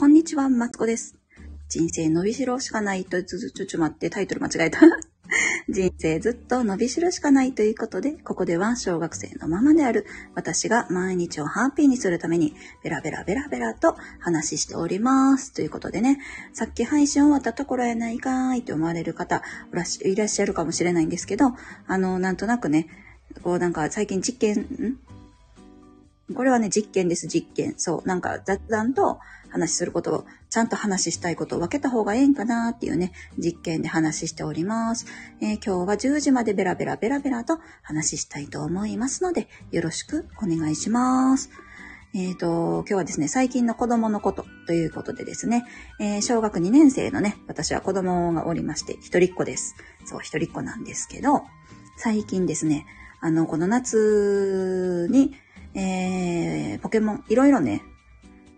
こんにちは、マツコです。人生伸びしろしかないと、ちょ、ちょ、待って、タイトル間違えた。人生ずっと伸びしろしかないということで、ここでは小学生のママである私が毎日をハッピーにするために、ベラベラベラベラと話しております。ということでね、さっき配信終わったところやないかーいって思われる方いらっしゃるかもしれないんですけど、あの、なんとなくね、こうなんか最近実験、ん？これはね、実験です、実験。そう。なんか雑談と話することを、ちゃんと話したいことを分けた方がええんかなっていうね、実験で話しております。えー今日は10時までベラベラベラベラと話したいと思いますので、よろしくお願いします。えっ、と、今日はですね、最近の子供のことということでですね、えー小学2年生のね、私は子供がおりまして、一人っ子です。そう、一人っ子なんですけど、最近ですね、あの、この夏に、えー、ポケモン、いろいろね、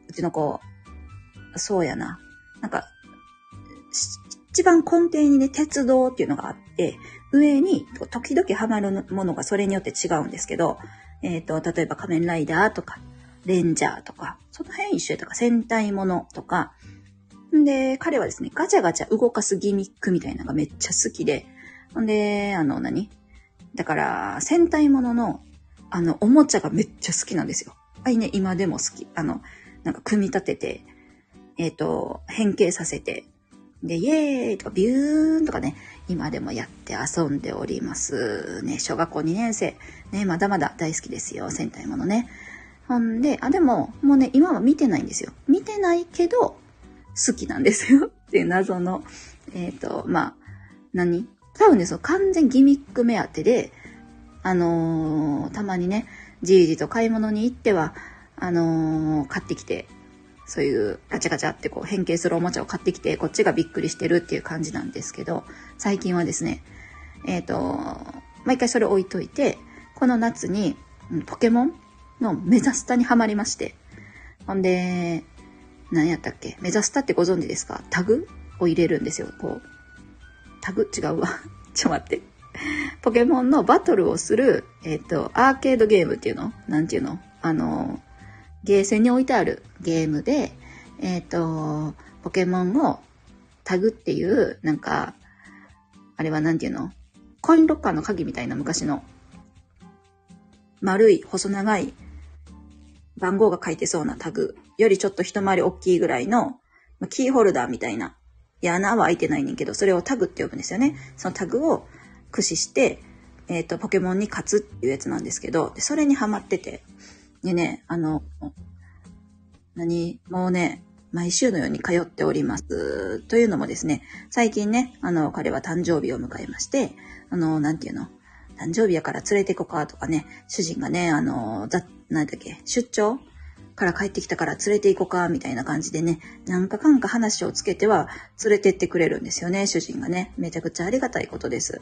うちの子、そうやな。なんか、一番根底にね、鉄道っていうのがあって、上に時々ハマるものがそれによって違うんですけど、えっ、と、例えば仮面ライダーとか、レンジャーとか、その辺一緒やとか、戦隊ものとか、んで、彼はですね、ガチャガチャ動かすギミックみたいなのがめっちゃ好きで、んで、あの、何？だから、戦隊ものの、あの、おもちゃがめっちゃ好きなんですよ。はいね、今でも好き。あの、なんか組み立てて、えっ、と、変形させて、で、イエーイとかビューンとかね、今でもやって遊んでおります。ね、小学校2年生。ね、まだまだ大好きですよ、戦隊ものね。ほんで、あ、でも、もうね、今は見てないんですよ。見てないけど、好きなんですよ。っていう謎の、えっ、と、まあ、何？多分ね、そう、完全ギミック目当てで、あのーたまにね、じいじと買い物に行っては、あのー買ってきて、そういうガチャガチャってこう変形するおもちゃを買ってきて、こっちがびっくりしてるっていう感じなんですけど、最近はですね、えっ、と、毎回それ置いといて、この夏に、ポケモンのメザスタにはまりまして、ほんで、何やったっけメザスタってご存知ですか？タグを入れるんですよ。こう、タグ？違うわ。ちょ待って。ポケモンのバトルをする、えっ、と、アーケードゲームっていうの？なんていうの？あの、ゲーセンに置いてあるゲームで、えっ、と、ポケモンをタグっていう、なんか、あれはなんていうの？コインロッカーの鍵みたいな昔の、丸い、細長い、番号が書いてそうなタグ。よりちょっと一回り大きいぐらいの、キーホルダーみたいな。いや、穴は開いてないねんけど、それをタグって呼ぶんですよね。そのタグを駆使して、えっ、と、ポケモンに勝つっていうやつなんですけど、それにハマってて。でね、あの、何もうね、毎週のように通っております。というのもですね、最近ね、あの、彼は誕生日を迎えまして、あの、なんていうの誕生日やから連れて行こうかとかね、主人がね、あの、ざ、なんだっけ、出張から帰ってきたから連れて行こうか、みたいな感じでね、なんかかんか話をつけては連れてってくれるんですよね、主人がね。めちゃくちゃありがたいことです。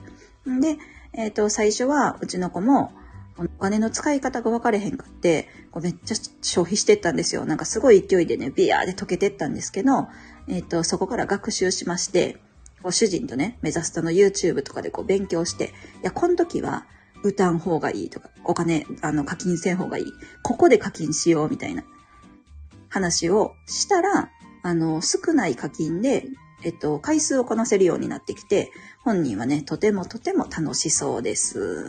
んで、えっ、と、最初はうちの子も、お金の使い方が分かれへんかって、こうめっちゃ消費してったんですよ。なんかすごい勢いでね、ビヤーで溶けてったんですけど、えっ、と、そこから学習しまして、こう主人とね、目指すとの YouTube とかでこう勉強して、いや、この時は歌ん方がいいとか、お金、あの、課金せん方がいい。ここで課金しようみたいな話をしたら、あの、少ない課金で、えっと、回数をこなせるようになってきて、本人はね、とてもとても楽しそうです。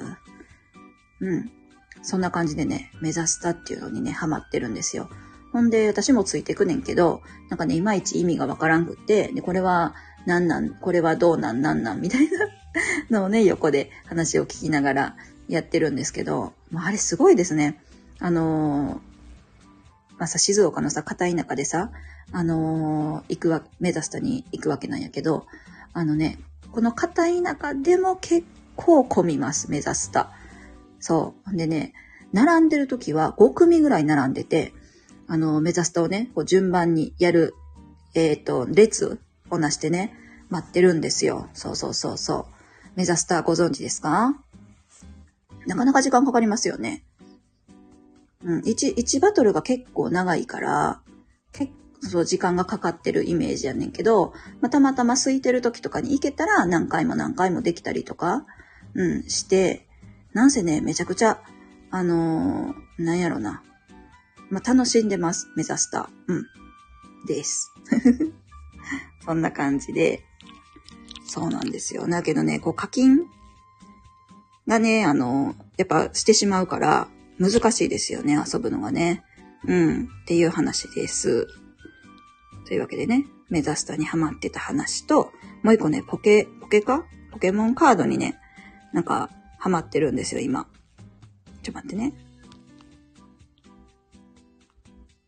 うん。そんな感じでね、目指したっていうのにね、ハマってるんですよ。ほんで、私もついてくねんけど、なんかね、いまいち意味がわからんくって、で、これは、なんなん、これはどうなん、なんなん、みたいな のね、横で話を聞きながらやってるんですけど、まあ、あれすごいですね。あのーまあさ、静岡のさ、片田舎でさ、あのー行くわ、目指したに行くわけなんやけど、あのね、この片田舎でも結構混みます、目指すた。そう。でね、並んでる時は5組ぐらい並んでて、あの、目指すたをね、こう順番にやる、えっ、と、列をなしてね、待ってるんですよ。そうそうそうそう。目指すたご存知ですか？なかなか時間かかりますよね。うん、1、1バトルが結構長いから、結構時間がかかってるイメージやねんけど、まあ、たまたま空いてる時とかに行けたら何回も何回もできたりとか、うん、して、なんせね、めちゃくちゃ、あのーなんやろな。まあ、楽しんでます、目指した。うん。です。そんな感じで、そうなんですよ。だけどね、こう課金がね、あの、やっぱしてしまうから難しいですよね、遊ぶのがね。うん、っていう話です。というわけでね、目指すとにハマってた話と、もう一個ね、ポケ、ポケかポケモンカードにね、なんか、ハマってるんですよ、今。ちょっと、待ってね。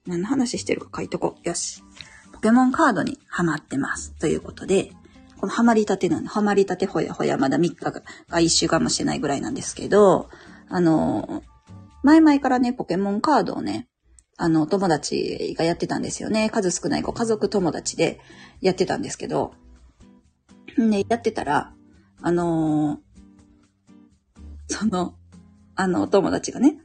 何の話してるか書いとこう。よし。ポケモンカードにハマってます。ということで、このハマりたてなんで、ハマりたてほやほやまだ3日か1週間もしてないぐらいなんですけど、あの、前々からね、ポケモンカードをね、あの、友達がやってたんですよね。数少ない子、家族友達でやってたんですけど、ね、やってたら、あのー、その、あの、お友達がね、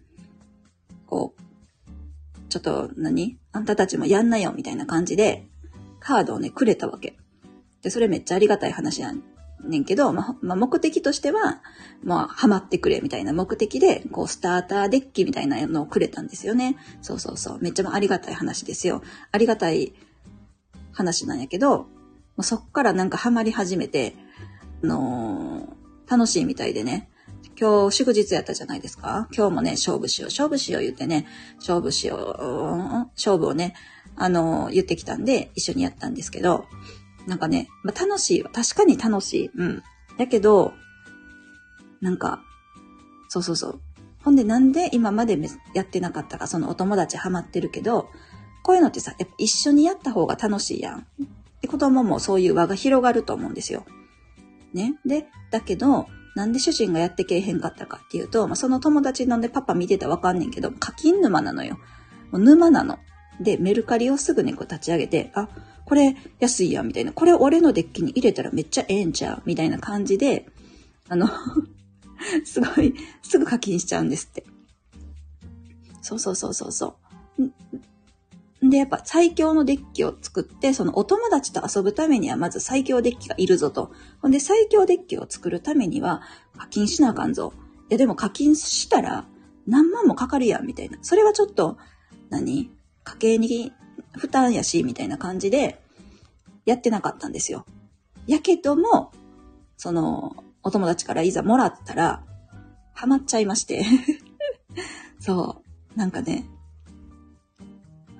こう、ちょっと何？あんたたちもやんなよみたいな感じで、カードをね、くれたわけ。で、それめっちゃありがたい話やねんけど、まあ、まあ、目的としては、まあ、ハマってくれみたいな目的で、こう、スターターデッキみたいなのをくれたんですよね。そうそうそう。めっちゃありがたい話ですよ。ありがたい話なんやけど、そっからなんかハマり始めて、あのー、楽しいみたいでね。今日祝日やったじゃないですか今日もね、勝負しよう、勝負しよう言ってね、勝負しよう、勝負をね、あのー、言ってきたんで、一緒にやったんですけど、なんかね、まあ、楽しいわ。確かに楽しい。うん。だけど、なんか、そうそうそう。ほんでなんで今までやってなかったか、そのお友達ハマってるけど、こういうのってさ、やっぱ一緒にやった方が楽しいやん。で、子供もそういう輪が広がると思うんですよ。ね。で、だけど、なんで主人がやってけえへんかったかっていうと、まあ、その友達なんでパパ見てたらわかんねんけど、課金沼なのよ。もう沼なの。で、メルカリをすぐにこう立ち上げて、あ、これ安いや、みたいな。これ俺のデッキに入れたらめっちゃええんちゃうみたいな感じで、あの すごい、すぐ課金しちゃうんですって。そうそうそうそうそう。で、やっぱ最強のデッキを作って、そのお友達と遊ぶためにはまず最強デッキがいるぞと。ほんで、最強デッキを作るためには課金しなあかんぞ。いや、でも課金したら何万もかかるやん、みたいな。それはちょっと、何？家計に負担やし、みたいな感じでやってなかったんですよ。やけども、その、お友達からいざもらったら、ハマっちゃいまして そう。なんかね、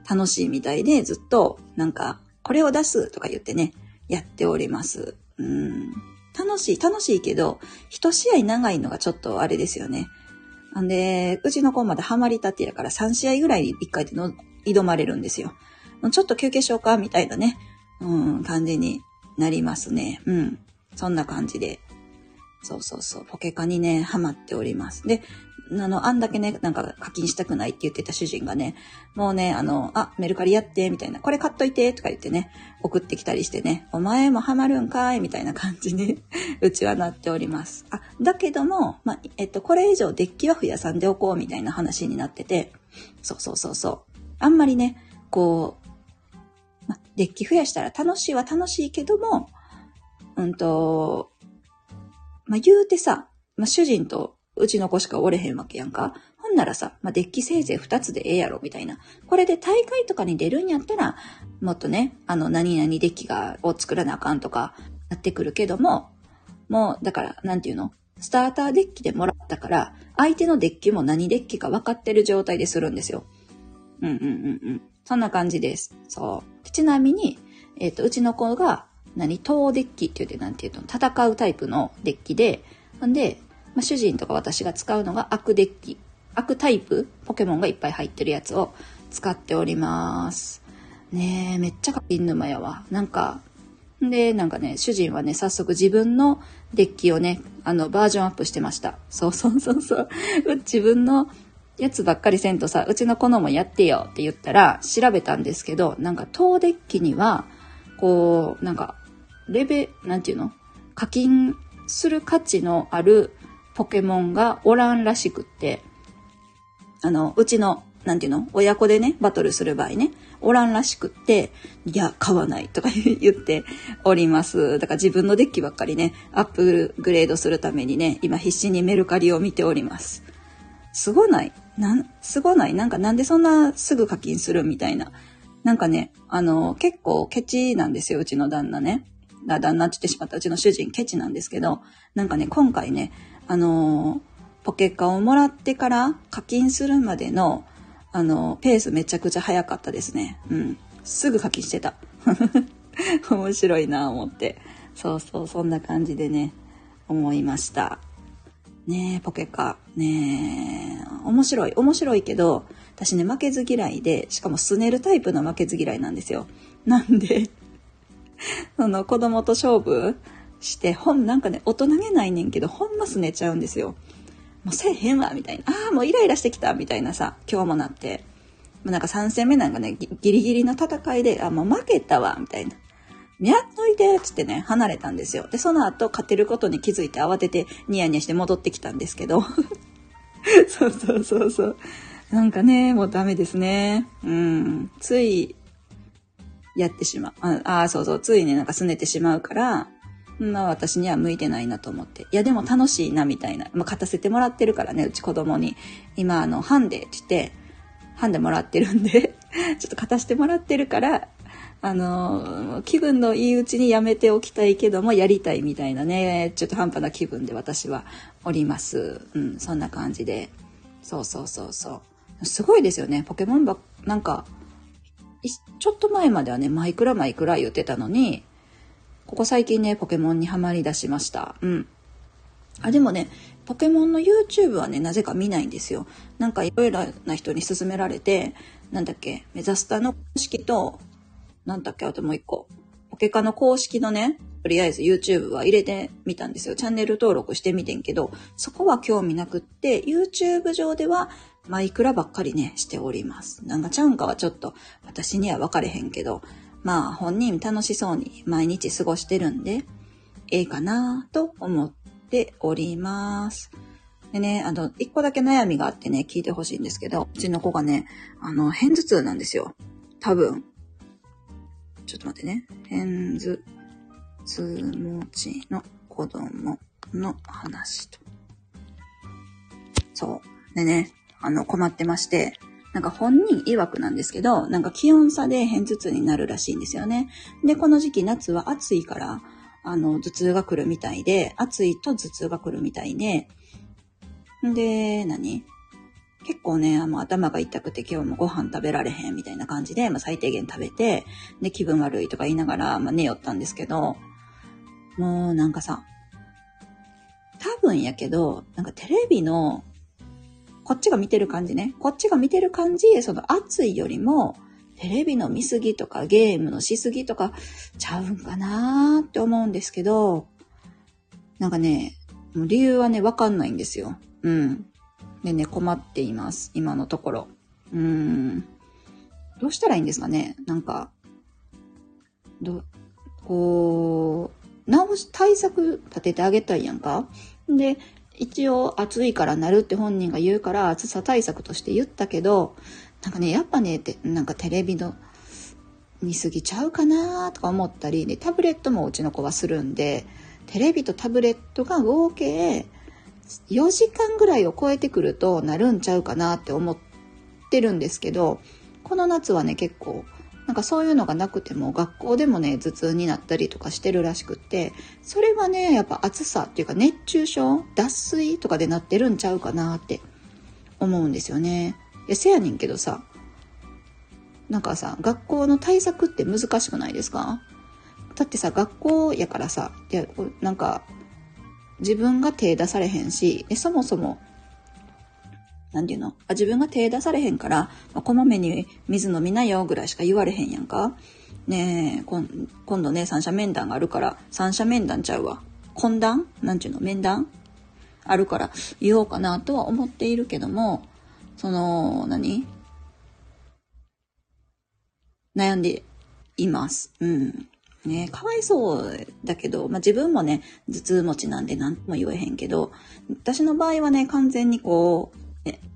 楽しいみたいで、ずっと、なんか、これを出すとか言ってね、やっております。うん。楽しい、楽しいけど、一試合長いのがちょっとあれですよね。んで、うちの子までハマりたてやから3試合ぐらい1回での挑まれるんですよ。ちょっと休憩しようかみたいなね、うん、感じになりますね。うん。そんな感じで。そうそうそう。ポケカにね、ハマっております。で、あの、あんだけね、なんか課金したくないって言ってた主人がね、もうね、あの、あ、メルカリやって、みたいな、これ買っといて、とか言ってね、送ってきたりしてね、お前もハマるんかい、みたいな感じに うちはなっております。あ、だけども、まあ、えっと、これ以上デッキは増やさんでおこう、みたいな話になってて、そうそうそうそう。あんまりね、こう、デッキ増やしたら楽しいは楽しいけども、うんと、まあ、言うてさ、まあ、主人とうちの子しかおれへんわけやんか。ほんならさ、まあ、デッキせいぜい2つでええやろ、みたいな。これで大会とかに出るんやったら、もっとね、あの、何々デッキが、を作らなあかんとか、なってくるけども、もう、だから、なんていうの？スターターデッキでもらったから、相手のデッキも何デッキか分かってる状態でするんですよ。うんうんうんうん。そんな感じです。そう。ちなみに、えっ、ー、と、うちの子が、何、東デッキって言って、なんていうの、戦うタイプのデッキで、んで、まあ、主人とか私が使うのが悪デッキ、悪タイプ、ポケモンがいっぱい入ってるやつを使っております。ねえ、めっちゃ課金沼やわ。なんか、で、なんかね、主人はね、早速自分のデッキをね、あの、バージョンアップしてました。そうそうそうそう。自分のやつばっかりせんとさ、うちの子のもやってよって言ったら、調べたんですけど、なんか、東デッキには、こう、なんか、レベ、なんていうの課金する価値のあるポケモンがおらんらしくって、あの、うちの、なんていうの親子でね、バトルする場合ね、おらんらしくって、いや、買わないとか言っております。だから自分のデッキばっかりね、アップグレードするためにね、今必死にメルカリを見ております。すごない？なん、すごない？なんかなんでそんなすぐ課金するみたいななんかね、あの、結構ケチなんですよ、うちの旦那ね。あ旦那って言ってしまったうちの主人ケチなんですけど、なんかね、今回ね、あのポケカをもらってから課金するまでの、あのペースめちゃくちゃ早かったですね。うん。すぐ課金してた。面白いなぁ思って。そうそう、そんな感じでね、思いました。ねえ、ポケカ。ねえ、面白い。面白いけど、私ね、負けず嫌いで、しかもすねるタイプの負けず嫌いなんですよ。なんで、その子供と勝負して、ほん、なんかね、大人げないねんけど、ほんますねちゃうんですよ。もうせえへんわ、みたいな。ああ、もうイライラしてきた、みたいなさ、今日もなって。もうなんか3戦目なんかね、ギリギリの戦いで、あ、もう負けたわ、みたいな。やっといてつってね、離れたんですよ。で、その後、勝てることに気づいて慌ててニヤニヤして戻ってきたんですけど。そうそうそうそう。なんかね、もうダメですね。うん。つい、やってしまう。ああ、そうそう。ついね、なんか拗ねてしまうから、まあ私には向いてないなと思って。いやでも楽しいなみたいな。まあ勝たせてもらってるからね、うち子供に。今あの、ハンデって言って、ハンデもらってるんで ちょっと勝たせてもらってるから、あの、気分のいいうちにやめておきたいけども、やりたいみたいなね、ちょっと半端な気分で私はおります。うん、そんな感じで。そうそうそうそう。すごいですよね。ポケモンば、なんか、ちょっと前まではね、マイクラマイクラ言ってたのに、ここ最近ね、ポケモンにはまり出しました。うん。あ、でもね、ポケモンの YouTube はね、なぜか見ないんですよ。なんかいろいろな人に勧められて、なんだっけ、メザスタの公式となんだっけ、あともう一個。ポケカの公式のね、とりあえず YouTube は入れてみたんですよ。チャンネル登録してみてんけど、そこは興味なくって、YouTube 上ではマイクラばっかりね、しております。なんかちゃうんかはちょっと私には分かれへんけど、まあ本人楽しそうに毎日過ごしてるんで、ええかなと思っております。でね、あの、一個だけ悩みがあってね、聞いてほしいんですけど、うちの子がね、あの、偏頭痛なんですよ。多分。ちょっと待ってね。ヘンズつもちの子供の話と。そう。でね、あの、困ってまして、なんか本人曰くなんですけど、なんか気温差で偏頭痛になるらしいんですよね。で、この時期夏は暑いから、あの、頭痛が来るみたいで、暑いと頭痛が来るみたいで、で、何？結構ね、もう頭が痛くて今日もご飯食べられへんみたいな感じで、まあ、最低限食べて、で、気分悪いとか言いながら、まあ、寝よったんですけど、もうなんかさ、多分やけど、なんかテレビの、こっちが見てる感じね。こっちが見てる感じ、その暑いよりも、テレビの見すぎとかゲームのしすぎとかちゃうんかなーって思うんですけど、なんかね、理由はね、わかんないんですよ。うん。でね、困っています。今のところ。うーん。どうしたらいいんですかね？なんか、ど、こう、直し、対策立ててあげたいやんか？で、一応暑いからなるって本人が言うから暑さ対策として言ったけど、なんかね、やっぱね、てなんかテレビの見過ぎちゃうかなとか思ったり、で、タブレットもうちの子はするんで、テレビとタブレットが合計4時間ぐらいを超えてくるとなるんちゃうかなって思ってるんですけど、この夏はね、結構、なんかそういうのがなくても学校でもね、頭痛になったりとかしてるらしくって、それはね、やっぱ暑さっていうか熱中症脱水とかでなってるんちゃうかなって思うんですよね。いや、せやねんけどさ、なんかさ、学校の対策って難しくないですか？だってさ、学校やからさ、いや、なんか、自分が手出されへんし、そもそも、なんていうの？あ自分が手出されへんから、まあ、こまめに水飲みなよぐらいしか言われへんやんか。ねえ、今度ね、三者面談があるから、三者面談ちゃうわ。懇談？なんちゅうの？面談？あるから言おうかなとは思っているけども、その、何？悩んでいます。うん。ね、かわいそうだけど、まあ、自分もね、頭痛持ちなんで何も言えへんけど、私の場合はね、完全にこう、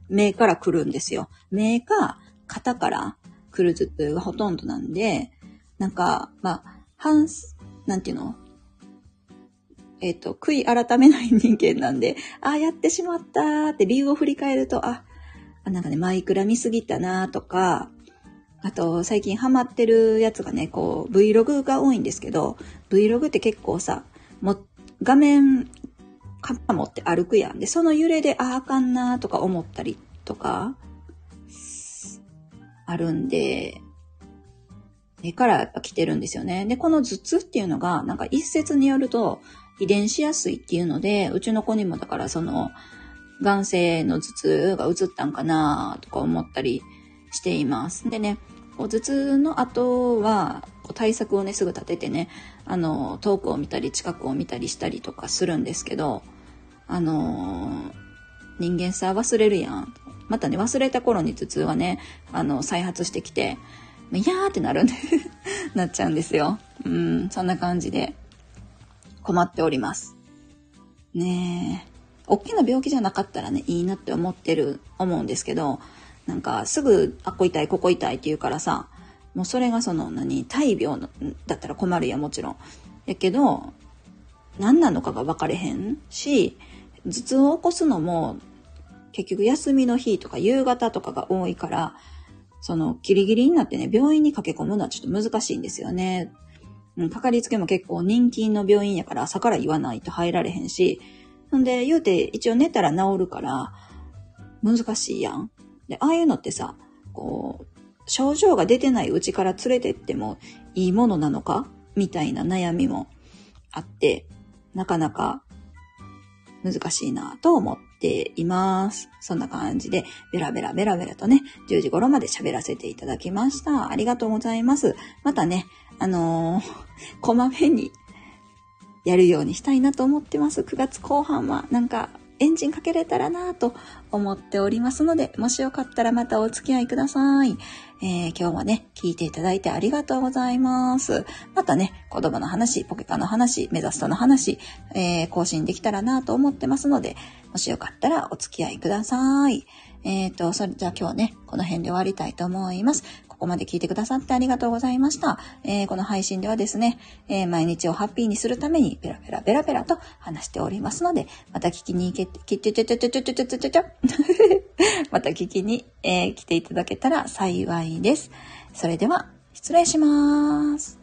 目から来るんですよ。目か肩から来る頭痛がほとんどなんで、なんか、まあ、半、なんていうの？えっ、ー、と、悔い改めない人間なんで、ああ、やってしまったって理由を振り返ると、あ、なんかね、マイクラ見すぎたなとか、あと、最近ハマってるやつがね、こう、Vlog が多いんですけど、Vlog って結構さ、も、画面、カッパ持って歩くやん。で、その揺れで、ああ、かんなとか思ったりとか、あるんで、絵からやっぱ来てるんですよね。で、この頭痛っていうのが、なんか一説によると、遺伝しやすいっていうので、うちの子にもだからその、眼性の頭痛が移ったんかなとか思ったりしています。でね、頭痛の後は、対策をね、すぐ立ててね、あの、遠くを見たり近くを見たりしたりとかするんですけど、あの人間さ忘れるやん。またね、忘れた頃に頭痛はね、あの、再発してきて、いやーってなるんで なっちゃうんですよ。うん、そんな感じで困っております。ねえ。大きな病気じゃなかったらね、いいなって思ってる、思うんですけど、なんかすぐ、あっこ痛い、ここ痛いって言うからさ、もうそれがその何、大病だったら困るやもちろん。やけど、何なのかが分かれへんし、頭痛を起こすのも、結局休みの日とか夕方とかが多いから、そのギリギリになってね、病院に駆け込むのはちょっと難しいんですよね。うん、かかりつけも結構人気の病院やから朝から言わないと入られへんし、ほんで言うて一応寝たら治るから、難しいやん。で、ああいうのってさ、こう、症状が出てないうちから連れてってもいいものなのか？みたいな悩みもあって、なかなか難しいなと思っています。そんな感じで、ベラベラベラベラとね、10時頃まで喋らせていただきました。ありがとうございます。またね、あのー、こまめにやるようにしたいなと思ってます。9月後半はなんかエンジンかけれたらなと思っておりますので、もしよかったらまたお付き合いください。えー、今日もね、聞いていただいてありがとうございます。またね、子供の話、ポケカの話、目指すとの話、えー、更新できたらなと思ってますので、もしよかったらお付き合いください。えっ、ー、と、それじゃあ今日はね、この辺で終わりたいと思います。ここまで聞いてくださってありがとうございました。えー、この配信ではですね、えー、毎日をハッピーにするためにペラペラペラペラと話しておりますので、また聞きに行け、きちょちょちょちょちょちょちょちょちょまた聞きに、えー、来ていただけたら幸いです。それでは、失礼します。